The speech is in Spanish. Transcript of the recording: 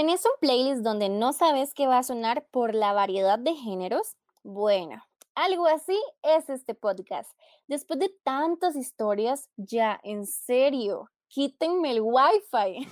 ¿Tenés un playlist donde no sabes qué va a sonar por la variedad de géneros? Bueno, algo así es este podcast. Después de tantas historias, ya, en serio, quítenme el wifi.